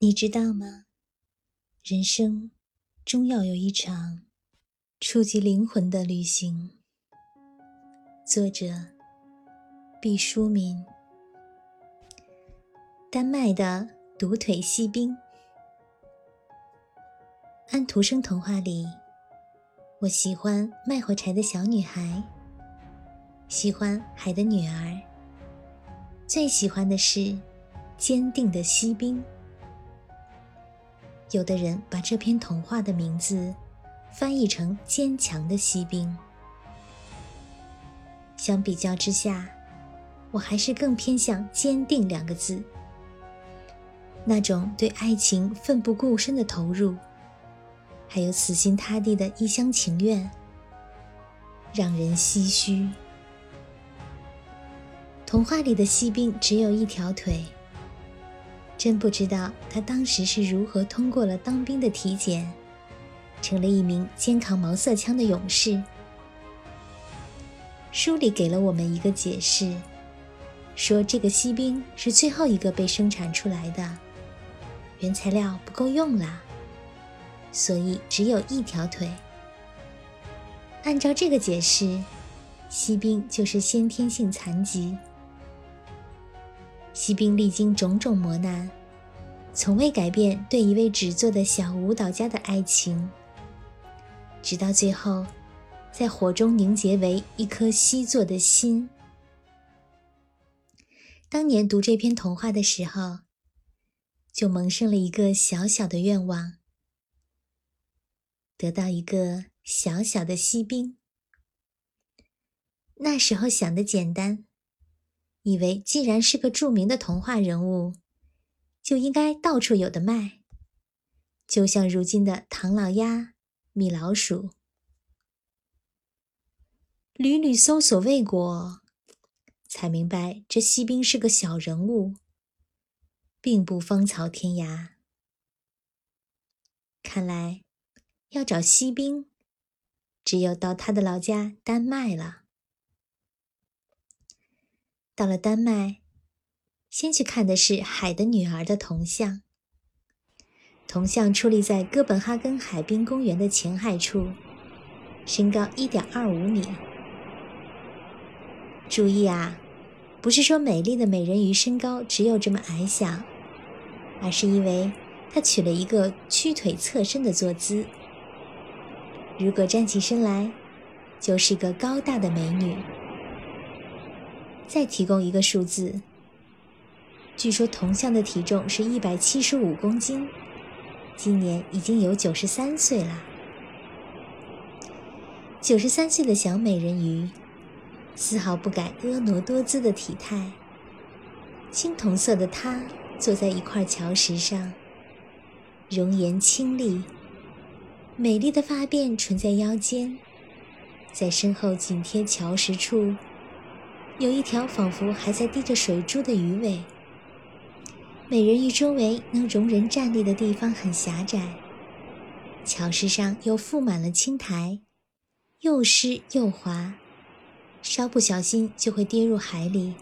你知道吗？人生终要有一场触及灵魂的旅行。作者：毕淑敏。丹麦的独腿锡兵。安徒生童话里，我喜欢卖火柴的小女孩，喜欢海的女儿，最喜欢的是坚定的锡兵。有的人把这篇童话的名字翻译成“坚强的锡兵”。相比较之下，我还是更偏向“坚定”两个字。那种对爱情奋不顾身的投入，还有死心塌地的一厢情愿，让人唏嘘。童话里的锡兵只有一条腿。真不知道他当时是如何通过了当兵的体检，成了一名肩扛毛瑟枪的勇士。书里给了我们一个解释，说这个锡兵是最后一个被生产出来的，原材料不够用了，所以只有一条腿。按照这个解释，锡兵就是先天性残疾。锡兵历经种种磨难，从未改变对一位纸做的小舞蹈家的爱情，直到最后，在火中凝结为一颗锡做的心。当年读这篇童话的时候，就萌生了一个小小的愿望：得到一个小小的锡兵。那时候想的简单。以为既然是个著名的童话人物，就应该到处有的卖，就像如今的唐老鸭、米老鼠。屡屡搜索未果，才明白这锡兵是个小人物，并不芳草天涯。看来要找锡兵，只有到他的老家丹麦了。到了丹麦，先去看的是《海的女儿》的铜像。铜像矗立在哥本哈根海滨公园的前海处，身高一点二五米。注意啊，不是说美丽的美人鱼身高只有这么矮小，而是因为她取了一个屈腿侧身的坐姿。如果站起身来，就是个高大的美女。再提供一个数字，据说铜像的体重是一百七十五公斤，今年已经有九十三岁了。九十三岁的小美人鱼，丝毫不改婀娜多姿的体态。青铜色的她坐在一块桥石上，容颜清丽，美丽的发辫垂在腰间，在身后紧贴桥石处。有一条仿佛还在滴着水珠的鱼尾。美人鱼周围能容人站立的地方很狭窄，桥石上又覆满了青苔，又湿又滑，稍不小心就会跌入海里，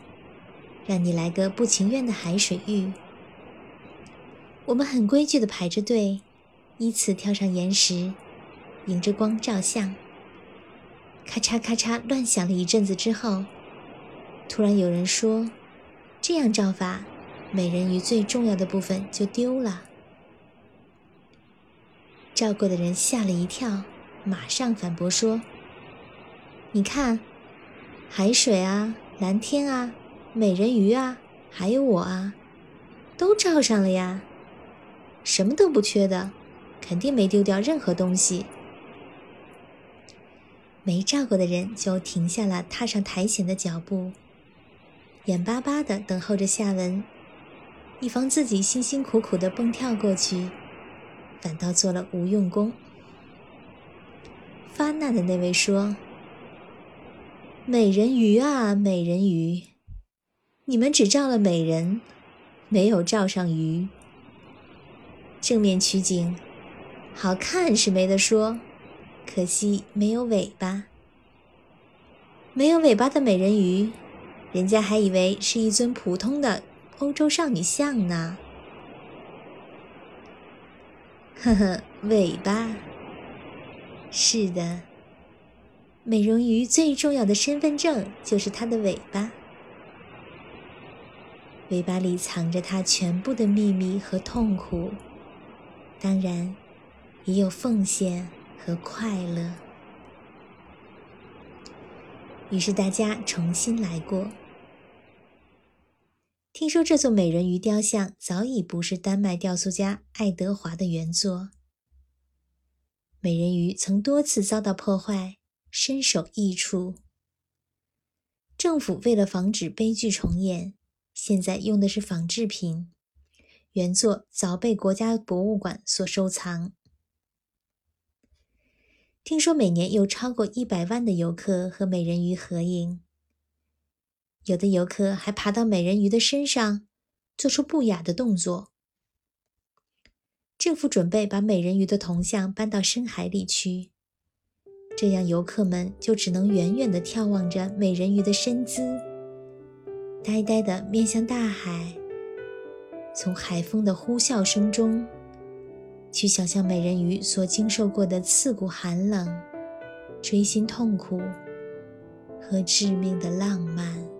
让你来个不情愿的海水浴。我们很规矩地排着队，依次跳上岩石，迎着光照相。咔嚓咔嚓乱响了一阵子之后。突然有人说：“这样照法，美人鱼最重要的部分就丢了。”照过的人吓了一跳，马上反驳说：“你看，海水啊，蓝天啊，美人鱼啊，还有我啊，都照上了呀，什么都不缺的，肯定没丢掉任何东西。”没照过的人就停下了踏上苔藓的脚步。眼巴巴地等候着下文，以防自己辛辛苦苦地蹦跳过去，反倒做了无用功。发难的那位说：“美人鱼啊，美人鱼，你们只照了美人，没有照上鱼。正面取景，好看是没得说，可惜没有尾巴，没有尾巴的美人鱼。”人家还以为是一尊普通的欧洲少女像呢。呵呵，尾巴。是的，美人鱼最重要的身份证就是它的尾巴。尾巴里藏着它全部的秘密和痛苦，当然，也有奉献和快乐。于是大家重新来过。听说这座美人鱼雕像早已不是丹麦雕塑家爱德华的原作。美人鱼曾多次遭到破坏，身首异处。政府为了防止悲剧重演，现在用的是仿制品，原作早被国家博物馆所收藏。听说每年有超过一百万的游客和美人鱼合影。有的游客还爬到美人鱼的身上，做出不雅的动作。政府准备把美人鱼的铜像搬到深海里去，这样游客们就只能远远地眺望着美人鱼的身姿，呆呆地面向大海，从海风的呼啸声中，去想象美人鱼所经受过的刺骨寒冷、锥心痛苦和致命的浪漫。